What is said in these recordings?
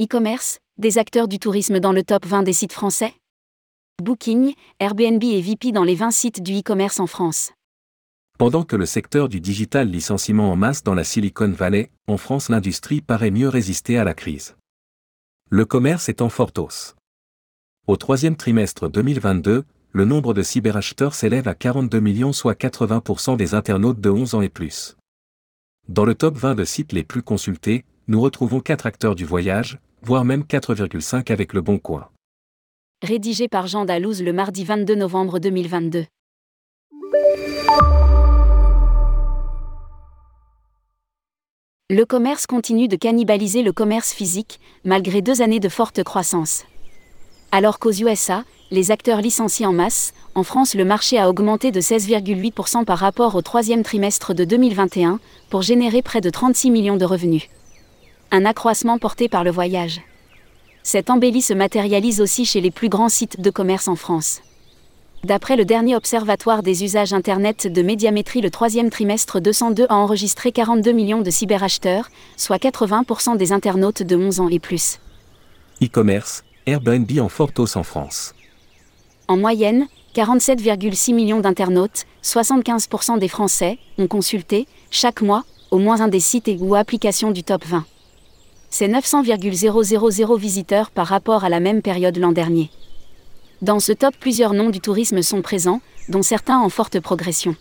E-commerce, des acteurs du tourisme dans le top 20 des sites français? Booking, Airbnb et VP dans les 20 sites du e-commerce en France. Pendant que le secteur du digital licenciement en masse dans la Silicon Valley, en France l'industrie paraît mieux résister à la crise. Le commerce est en forte hausse. Au troisième trimestre 2022, le nombre de cyberacheteurs s'élève à 42 millions soit 80% des internautes de 11 ans et plus. Dans le top 20 de sites les plus consultés, nous retrouvons 4 acteurs du voyage, voire même 4,5 avec le Bon Coin. Rédigé par Jean Dalouse le mardi 22 novembre 2022. Le commerce continue de cannibaliser le commerce physique, malgré deux années de forte croissance. Alors qu'aux USA, les acteurs licencient en masse, en France le marché a augmenté de 16,8% par rapport au troisième trimestre de 2021, pour générer près de 36 millions de revenus. Un accroissement porté par le voyage. Cette embellie se matérialise aussi chez les plus grands sites de commerce en France. D'après le dernier observatoire des usages Internet de médiamétrie, le troisième trimestre 202 a enregistré 42 millions de cyberacheteurs, soit 80% des internautes de 11 ans et plus. E-commerce, Airbnb en forte hausse en France. En moyenne, 47,6 millions d'internautes, 75% des Français, ont consulté, chaque mois, au moins un des sites et ou applications du top 20. C'est 900,000 visiteurs par rapport à la même période l'an dernier. Dans ce top, plusieurs noms du tourisme sont présents, dont certains en forte progression.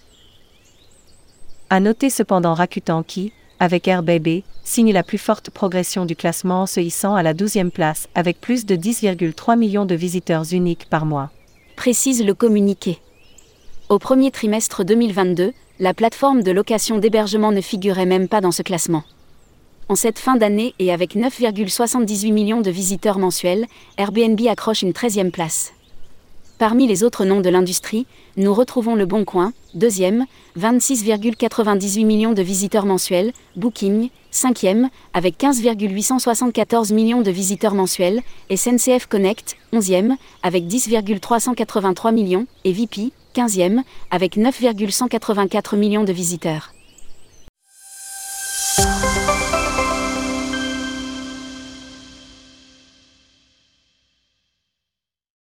À noter cependant Rakuten qui, avec Airbnb, signe la plus forte progression du classement en se hissant à la 12e place avec plus de 10,3 millions de visiteurs uniques par mois. Précise le communiqué. Au premier trimestre 2022, la plateforme de location d'hébergement ne figurait même pas dans ce classement. En cette fin d'année et avec 9,78 millions de visiteurs mensuels, Airbnb accroche une 13e place. Parmi les autres noms de l'industrie, nous retrouvons Le Bon Coin, deuxième, 26,98 millions de visiteurs mensuels, Booking, cinquième, avec 15,874 millions de visiteurs mensuels, et SNCF Connect, onzième, avec 10,383 millions, et VP, quinzième, avec 9,184 millions de visiteurs.